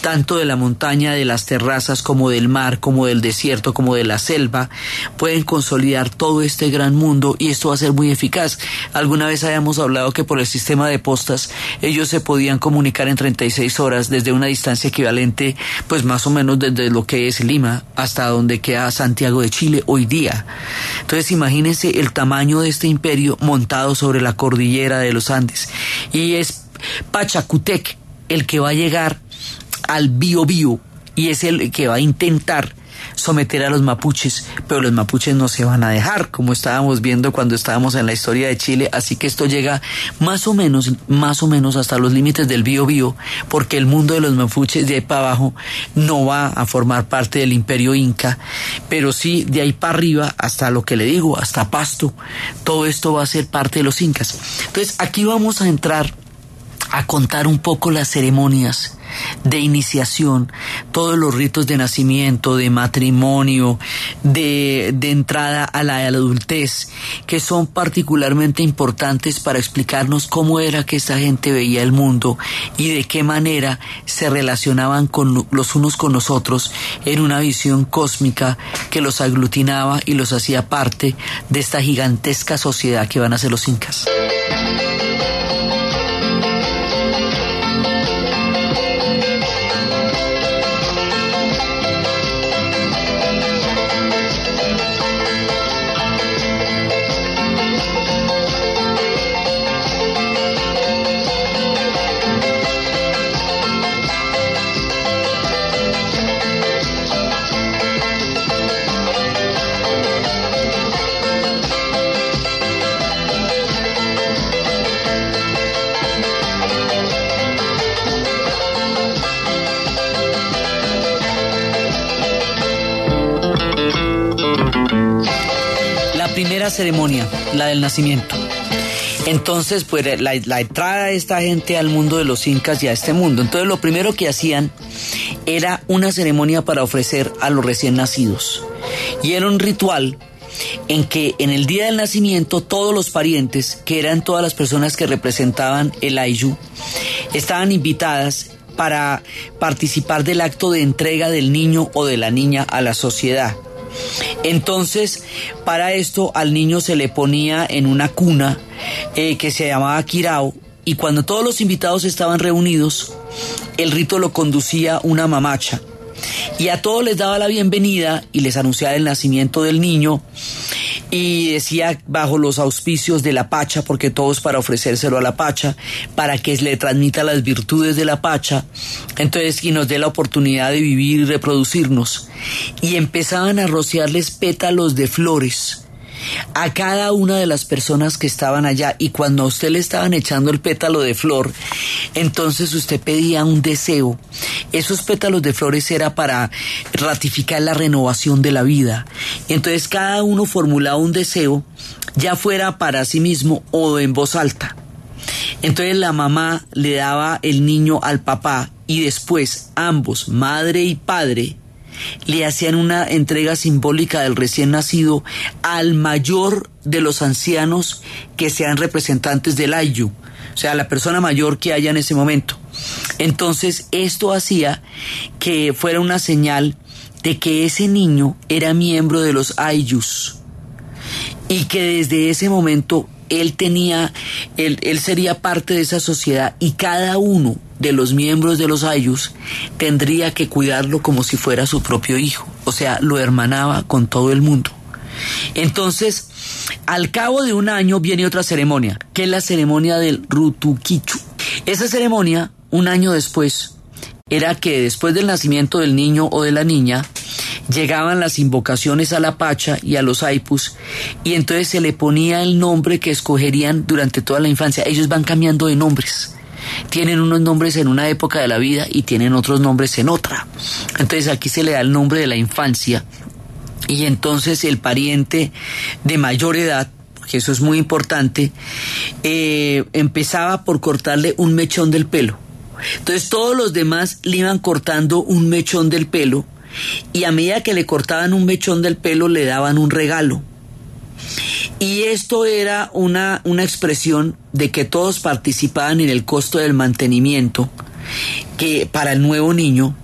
tanto de la montaña, de las terrazas, como del mar, como del desierto, como de la selva. Pueden consolidar todo este gran mundo y esto va a ser muy eficaz. Alguna vez habíamos hablado que por el sistema de postas ellos se podían comunicar en 36 horas desde una distancia equivalente, pues más o menos desde lo que es Lima hasta donde queda Santiago de Chile hoy día. Entonces imagínense el tamaño de este imperio montado sobre la cordillera de los Andes. Y es Pachacutec el que va a llegar al Bío Bío y es el que va a intentar someter a los mapuches, pero los mapuches no se van a dejar, como estábamos viendo cuando estábamos en la historia de Chile, así que esto llega más o menos, más o menos hasta los límites del Bío Bío, porque el mundo de los mapuches de ahí para abajo no va a formar parte del imperio inca, pero sí de ahí para arriba hasta lo que le digo, hasta Pasto, todo esto va a ser parte de los incas. Entonces aquí vamos a entrar a contar un poco las ceremonias de iniciación, todos los ritos de nacimiento, de matrimonio, de, entrada a la adultez, que son particularmente importantes para explicarnos cómo era que esta gente veía el mundo y de qué manera se relacionaban los unos con los otros en una visión cósmica que los aglutinaba y los hacía parte de esta gigantesca sociedad que van a ser los incas. Ceremonia, la del nacimiento. Entonces, pues la, la, entrada de esta gente al mundo de los incas y a este mundo. Entonces, lo primero que hacían era una ceremonia para ofrecer a los recién nacidos. Y era un ritual en que en el día del nacimiento todos los parientes, que eran todas las personas que representaban el Ayu, estaban invitadas para participar del acto de entrega del niño o de la niña a la sociedad. Entonces, para esto al niño se le ponía en una cuna eh, que se llamaba Kirao y cuando todos los invitados estaban reunidos, el rito lo conducía una mamacha. Y a todos les daba la bienvenida y les anunciaba el nacimiento del niño y decía bajo los auspicios de la Pacha, porque todos para ofrecérselo a la Pacha, para que le transmita las virtudes de la Pacha, entonces y nos dé la oportunidad de vivir y reproducirnos. Y empezaban a rociarles pétalos de flores a cada una de las personas que estaban allá y cuando a usted le estaban echando el pétalo de flor, entonces usted pedía un deseo. Esos pétalos de flores era para ratificar la renovación de la vida. Entonces cada uno formulaba un deseo, ya fuera para sí mismo o en voz alta. Entonces la mamá le daba el niño al papá y después ambos, madre y padre, le hacían una entrega simbólica del recién nacido al mayor de los ancianos que sean representantes del Ayu, o sea, la persona mayor que haya en ese momento. Entonces, esto hacía que fuera una señal de que ese niño era miembro de los Ayus y que desde ese momento él tenía, él, él, sería parte de esa sociedad y cada uno de los miembros de los Ayus tendría que cuidarlo como si fuera su propio hijo, o sea, lo hermanaba con todo el mundo. Entonces, al cabo de un año viene otra ceremonia, que es la ceremonia del Rutukichu. Esa ceremonia, un año después, era que después del nacimiento del niño o de la niña, llegaban las invocaciones a la Pacha y a los Aipus, y entonces se le ponía el nombre que escogerían durante toda la infancia. Ellos van cambiando de nombres. Tienen unos nombres en una época de la vida y tienen otros nombres en otra. Entonces aquí se le da el nombre de la infancia y entonces el pariente de mayor edad que eso es muy importante, eh, empezaba por cortarle un mechón del pelo. Entonces todos los demás le iban cortando un mechón del pelo y a medida que le cortaban un mechón del pelo le daban un regalo. Y esto era una, una expresión de que todos participaban en el costo del mantenimiento que para el nuevo niño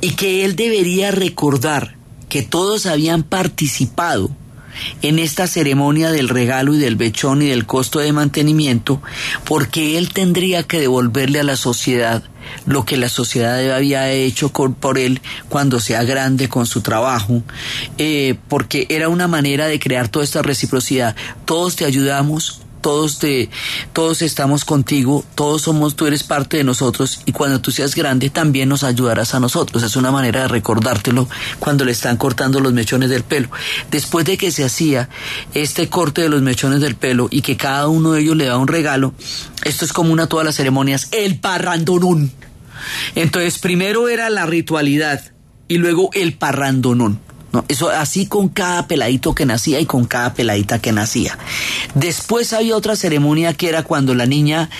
y que él debería recordar que todos habían participado en esta ceremonia del regalo y del bechón y del costo de mantenimiento, porque él tendría que devolverle a la sociedad lo que la sociedad había hecho por él cuando sea grande con su trabajo, eh, porque era una manera de crear toda esta reciprocidad. Todos te ayudamos, todos todos estamos contigo, todos somos, tú eres parte de nosotros y cuando tú seas grande también nos ayudarás a nosotros. Es una manera de recordártelo cuando le están cortando los mechones del pelo. Después de que se hacía este corte de los mechones del pelo y que cada uno de ellos le da un regalo, esto es común a todas las ceremonias, el parrandonún. Entonces primero era la ritualidad y luego el Eso así con cada peladito que nacía y con cada peladita que nacía. Después había otra ceremonia que era cuando la niña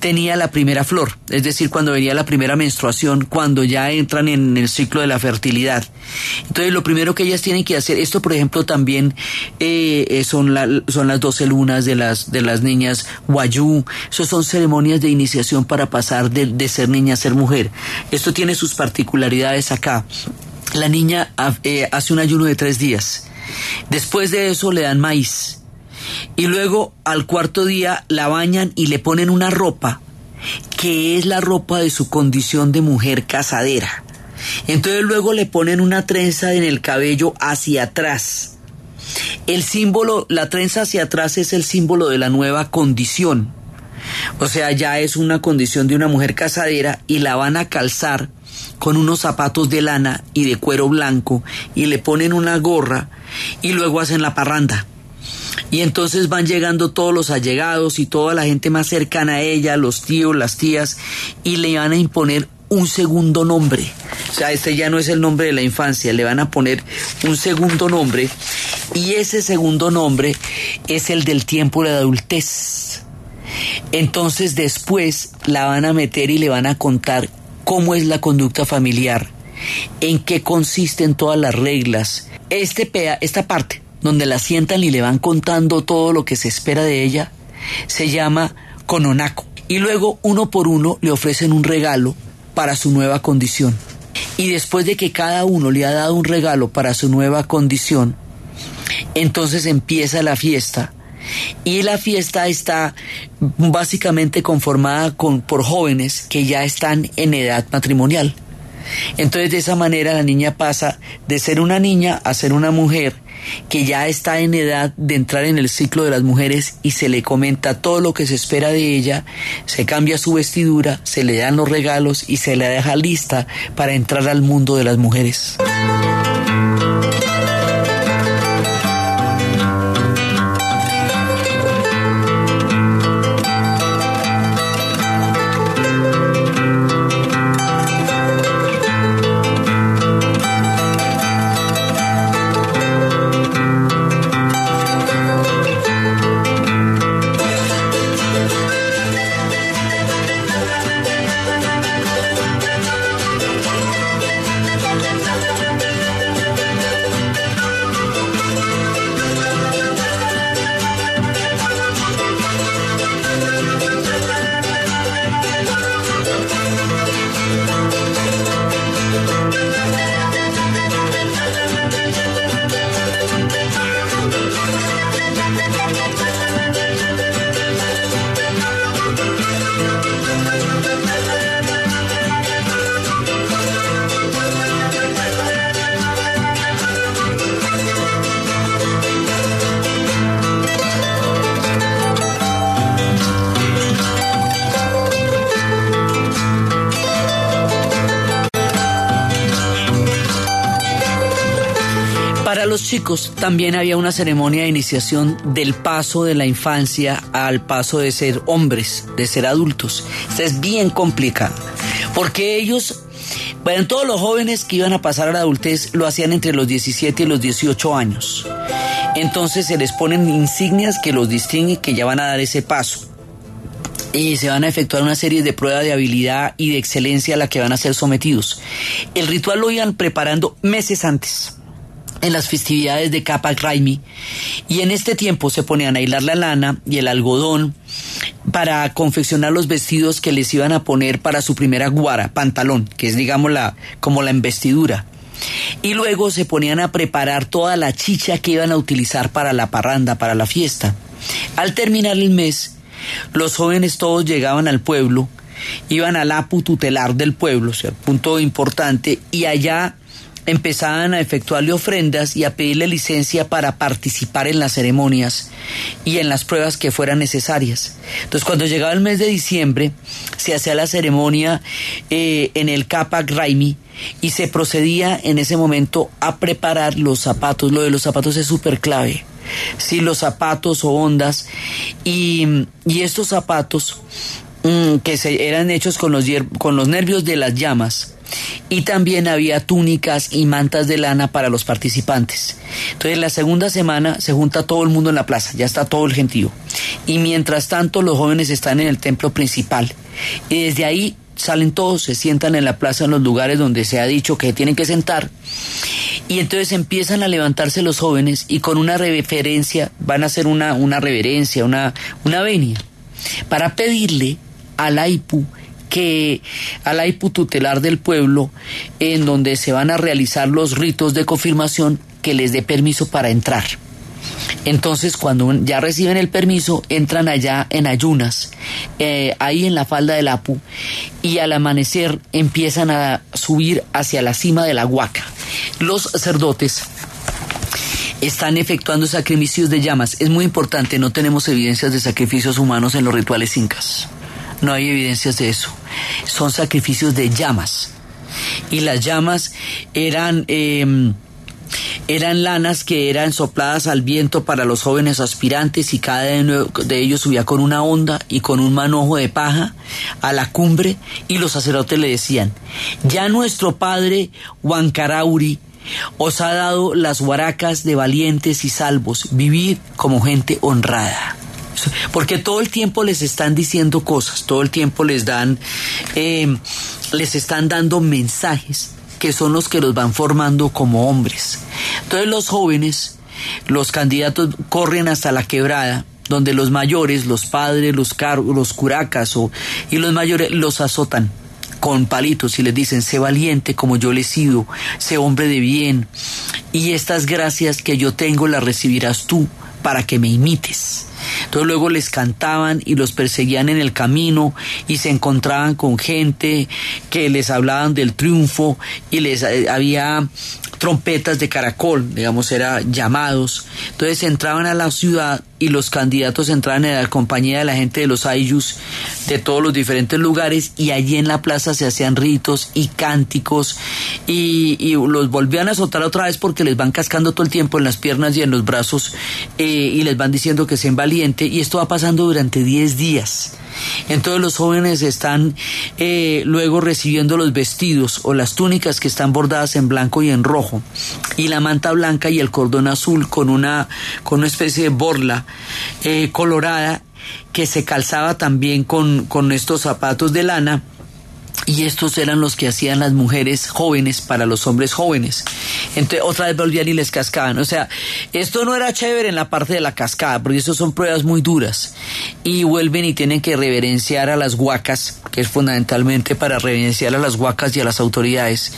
tenía la primera flor, es decir, cuando venía la primera menstruación, cuando ya entran en el ciclo de la fertilidad. Entonces lo primero que ellas tienen que hacer, esto por ejemplo también eh, eh, son, las doce lunas de las, de las niñas Wayú, eso son ceremonias de iniciación para pasar de ser niña a ser mujer. Esto tiene sus particularidades acá la niña eh, hace un ayuno de tres días. Después de eso le dan maíz. Y luego al cuarto día la bañan y le ponen una ropa que es la ropa de su condición de mujer casadera. Entonces luego le ponen una trenza en el cabello hacia atrás. El símbolo, la trenza hacia atrás es el símbolo de la nueva condición. O sea, ya es una condición de una mujer casadera y la van a calzar con unos zapatos de lana y de cuero blanco y le ponen una gorra y luego hacen la parranda. Y entonces van llegando todos los allegados y toda la gente más cercana a ella, los tíos, las tías, y le van a imponer un segundo nombre. O sea, este ya no es el nombre de la infancia, le van a poner un segundo nombre y ese segundo nombre es el del tiempo de la adultez. Entonces después la van a meter y le van a contar cómo es la conducta familiar, en qué consisten todas las reglas. Este esta parte, donde la sientan y le van contando todo lo que se espera de ella, se llama cononaco. Y luego, uno por uno, le ofrecen un regalo para su nueva condición. Y después de que cada uno le ha dado un regalo para su nueva condición, entonces empieza la fiesta y la fiesta está básicamente conformada con, por jóvenes que ya están en edad matrimonial. Entonces de esa manera la niña pasa de ser una niña a ser una mujer que ya está en edad de entrar en el ciclo de las mujeres y se le comenta todo lo que se espera de ella, se cambia su vestidura, se le dan los regalos y se le deja lista para entrar al mundo de las mujeres. También había una ceremonia de iniciación del paso de la infancia al paso de ser hombres, de ser adultos. Esta es bien complicada, porque ellos, bueno, todos los jóvenes que iban a pasar a la adultez lo hacían entre los 17 y los 18 años. Entonces se les ponen insignias que los distinguen que ya van a dar ese paso y se van a efectuar una serie de pruebas de habilidad y de excelencia a la que van a ser sometidos. El ritual lo iban preparando meses antes en las festividades de Capac Raimi y en este tiempo se ponían a hilar la lana y el algodón para confeccionar los vestidos que les iban a poner para su primera guara, pantalón, que es digamos la como la investidura. Y luego se ponían a preparar toda la chicha que iban a utilizar para la parranda, para la fiesta. Al terminar el mes, los jóvenes todos llegaban al pueblo, iban al apu tutelar del pueblo, o sea, punto importante, y allá empezaban a efectuarle ofrendas y a pedirle licencia para participar en las ceremonias y en las pruebas que fueran necesarias. Entonces, cuando llegaba el mes de diciembre, se hacía la ceremonia eh, en el Capac Raimi y se procedía en ese momento a preparar los zapatos. Lo de los zapatos es súper clave sí, los zapatos o ondas, y, estos zapatos mm, que se, eran hechos con los, con los nervios de las llamas, y también había túnicas y mantas de lana para los participantes. Entonces la segunda semana se junta todo el mundo en la plaza, ya está todo el gentío. Y mientras tanto los jóvenes están en el templo principal. Y desde ahí salen todos, se sientan en la plaza en los lugares donde se ha dicho que tienen que sentar. Y entonces empiezan a levantarse los jóvenes y con una reverencia van a hacer una, una reverencia, una, una venia, para pedirle al AIPU que al AIPU tutelar del pueblo, en donde se van a realizar los ritos de confirmación, que les dé permiso para entrar. Entonces, cuando ya reciben el permiso, entran allá en ayunas, eh, ahí en la falda del Apu, y al amanecer empiezan a subir hacia la cima de la huaca. Los sacerdotes están efectuando sacrificios de llamas. Es muy importante, no tenemos evidencias de sacrificios humanos en los rituales incas. No hay evidencias de eso. Son sacrificios de llamas. Y las llamas eran... Em, eran lanas que eran sopladas al viento para los jóvenes aspirantes y cada uno de ellos subía con una onda y con un manojo de paja a la cumbre y los sacerdotes le decían, ya nuestro padre Huancarauri os ha dado las huaracas de valientes y salvos, vivid como gente honrada. Porque todo el tiempo les están diciendo cosas, todo el tiempo les dan, eh, les están dando mensajes que son los que los van formando como hombres. Entonces los jóvenes, los candidatos corren hasta la quebrada, donde los mayores, los padres, los, los curacas o, y los mayores los azotan con palitos y les dicen, sé valiente como yo le he sido, sé hombre de bien, y estas gracias que yo tengo las recibirás tú para que me imites. Entonces luego les cantaban y los perseguían en el camino y se encontraban con gente que les hablaban del triunfo y les eh, había trompetas de caracol, digamos, era llamados. Entonces entraban a la ciudad y los candidatos entraban en la compañía de la gente de los Ayus de todos los diferentes lugares y allí en la plaza se hacían ritos y cánticos y, los volvían a azotar otra vez porque les van cascando todo el tiempo en las piernas y en los brazos eh, y les van diciendo que sean valiente y esto va pasando durante 10 días. Entonces los jóvenes están eh, luego recibiendo los vestidos o las túnicas que están bordadas en blanco y en rojo y la manta blanca y el cordón azul con una, con una especie de borla eh, colorada que se calzaba también con, con estos zapatos de lana y estos eran los que hacían las mujeres jóvenes para los hombres jóvenes. Entonces otra vez volvían y les cascaban. O sea, esto no era chévere en la parte de la cascada, porque eso son pruebas muy duras. Y vuelven y tienen que reverenciar a las huacas, que es fundamentalmente para reverenciar a las huacas y a las autoridades.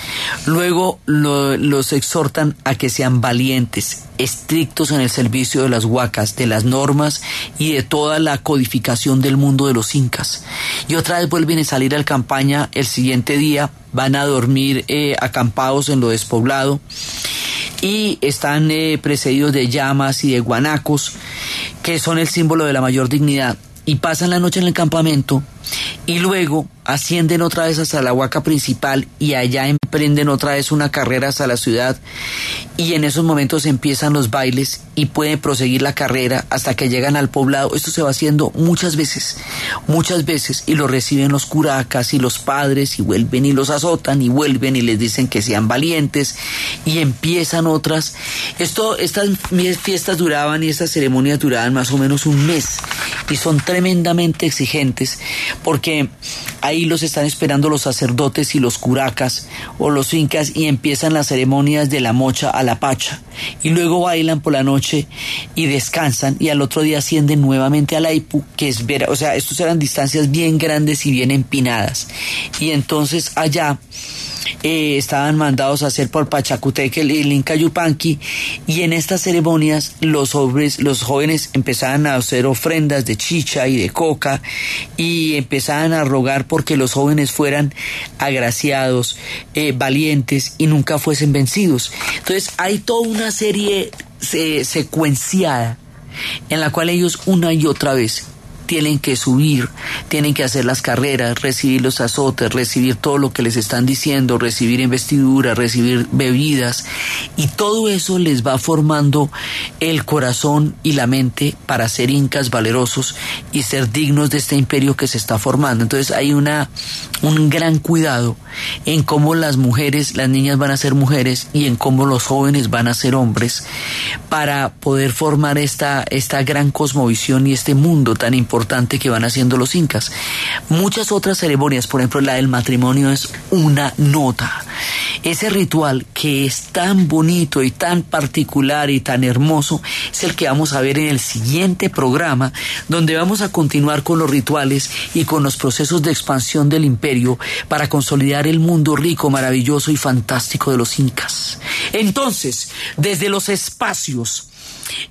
Luego los exhortan a que sean valientes, estrictos en el servicio de las huacas, de las normas y de toda la codificación del mundo de los incas. Y otra vez vuelven a salir a la campaña el siguiente día, van a dormir eh, acampados en lo despoblado y están eh, precedidos de llamas y de guanacos, que son el símbolo de la mayor dignidad. Y pasan la noche en el campamento y luego ascienden otra vez hasta la huaca principal y allá emprenden otra vez una carrera hasta la ciudad y en esos momentos empiezan los bailes y pueden proseguir la carrera hasta que llegan al poblado. Esto se va haciendo muchas veces, muchas veces y lo reciben los curacas y los padres y vuelven y los azotan y vuelven y les dicen que sean valientes y empiezan otras. Esto, estas fiestas duraban y estas ceremonias duraban más o menos un mes y son tremendamente exigentes porque ahí los están esperando los sacerdotes y los curacas o los incas y empiezan las ceremonias de la mocha a la pacha. Y luego bailan por la noche y descansan y al otro día ascienden nuevamente a la Ipu que es ver, o sea, estos eran distancias bien grandes y bien empinadas. Y entonces allá eh, estaban mandados a hacer por Pachacuteque el, Inca Yupanqui y en estas ceremonias los hombres, los jóvenes empezaban a hacer ofrendas de chicha y de coca y empezaban a rogar porque los jóvenes fueran agraciados, eh, valientes y nunca fuesen vencidos. Entonces hay toda una serie eh, secuenciada en la cual ellos una y otra vez tienen que subir, tienen que hacer las carreras, recibir los azotes, recibir todo lo que les están diciendo, recibir investiduras, recibir bebidas y todo eso les va formando el corazón y la mente para ser incas valerosos y ser dignos de este imperio que se está formando. Entonces hay una un gran cuidado en cómo las mujeres, las niñas van a ser mujeres y en cómo los jóvenes van a ser hombres para poder formar esta, esta gran cosmovisión y este mundo tan importante que van haciendo los incas. Muchas otras ceremonias, por ejemplo la del matrimonio es una nota. Ese ritual que es tan bonito y tan particular y tan hermoso es el que vamos a ver en el siguiente programa, donde vamos a continuar con los rituales y con los procesos de expansión del imperio para consolidar el mundo rico, maravilloso y fantástico de los incas. Entonces, desde los espacios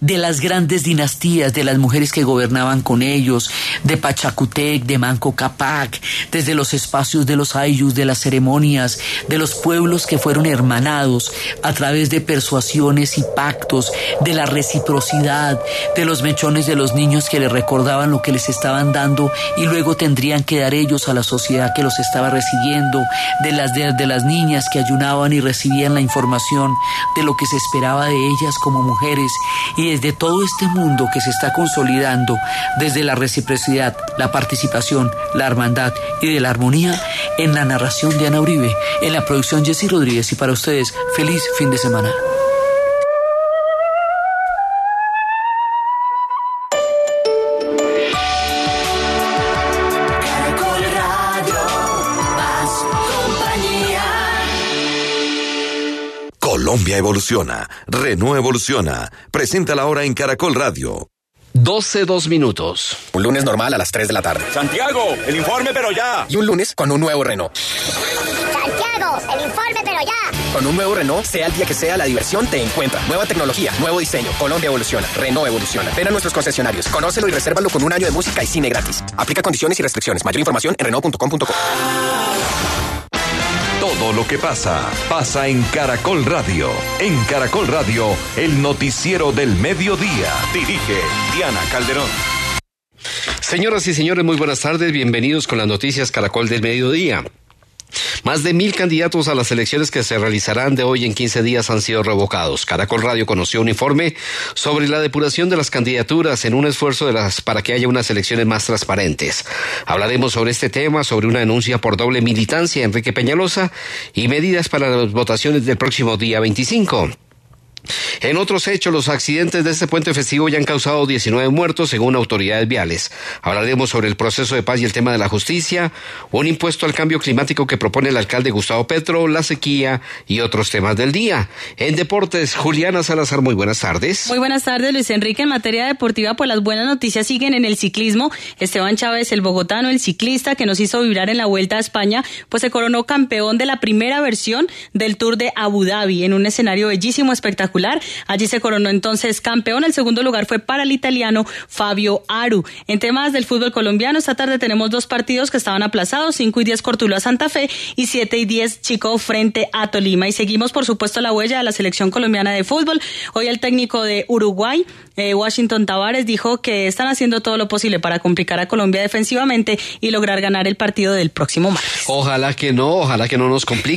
de las grandes dinastías, de las mujeres que gobernaban con ellos, de Pachacutec, de Manco Capac, desde los espacios de los ayllus, de las ceremonias, de los pueblos que fueron hermanados a través de persuasiones y pactos, de la reciprocidad, de los mechones de los niños que les recordaban lo que les estaban dando y luego tendrían que dar ellos a la sociedad que los estaba recibiendo, de las, de, de las niñas que ayunaban y recibían la información de lo que se esperaba de ellas como mujeres y desde todo este mundo que se está consolidando, desde la reciprocidad, la participación, la hermandad y de la armonía, en la narración de Ana Uribe, en la producción Jessy Rodríguez y para ustedes, feliz fin de semana. Evoluciona, Renault evoluciona. Presenta la hora en Caracol Radio. 12 dos minutos. Un lunes normal a las 3 de la tarde. Santiago, el informe pero ya. Y un lunes con un nuevo Renault. Santiago, el informe pero ya. Con un nuevo Renault, sea el día que sea, la diversión te encuentra. Nueva tecnología, nuevo diseño. Colombia evoluciona. Renault evoluciona. Ven a nuestros concesionarios. Conócelo y resérvalo con un año de música y cine gratis. Aplica condiciones y restricciones. Mayor información en Renault.com.co. Todo lo que pasa, pasa en Caracol Radio. En Caracol Radio, el noticiero del mediodía. Dirige Diana Calderón. Señoras y señores, muy buenas tardes. Bienvenidos con las noticias Caracol del mediodía. Más de mil candidatos a las elecciones que se realizarán de hoy en 15 días han sido revocados. Caracol Radio conoció un informe sobre la depuración de las candidaturas en un esfuerzo de las, para que haya unas elecciones más transparentes. Hablaremos sobre este tema, sobre una denuncia por doble militancia Enrique Peñalosa y medidas para las votaciones del próximo día 25. En otros hechos, los accidentes de este puente festivo ya han causado 19 muertos según autoridades viales. Hablaremos sobre el proceso de paz y el tema de la justicia, un impuesto al cambio climático que propone el alcalde Gustavo Petro, la sequía y otros temas del día. En deportes, Juliana Salazar, muy buenas tardes. Muy buenas tardes, Luis Enrique. En materia deportiva, pues las buenas noticias siguen en el ciclismo. Esteban Chávez, el bogotano, el ciclista que nos hizo vibrar en la Vuelta a España, pues se coronó campeón de la primera versión del Tour de Abu Dhabi en un escenario bellísimo, espectacular Allí se coronó entonces campeón. El segundo lugar fue para el italiano Fabio Aru. En temas del fútbol colombiano, esta tarde tenemos dos partidos que estaban aplazados, 5 y 10 Cortuluá Santa Fe y 7 y 10 Chico frente a Tolima. Y seguimos, por supuesto, la huella de la selección colombiana de fútbol. Hoy el técnico de Uruguay, eh, Washington Tavares, dijo que están haciendo todo lo posible para complicar a Colombia defensivamente y lograr ganar el partido del próximo martes. Ojalá que no, ojalá que no nos complique.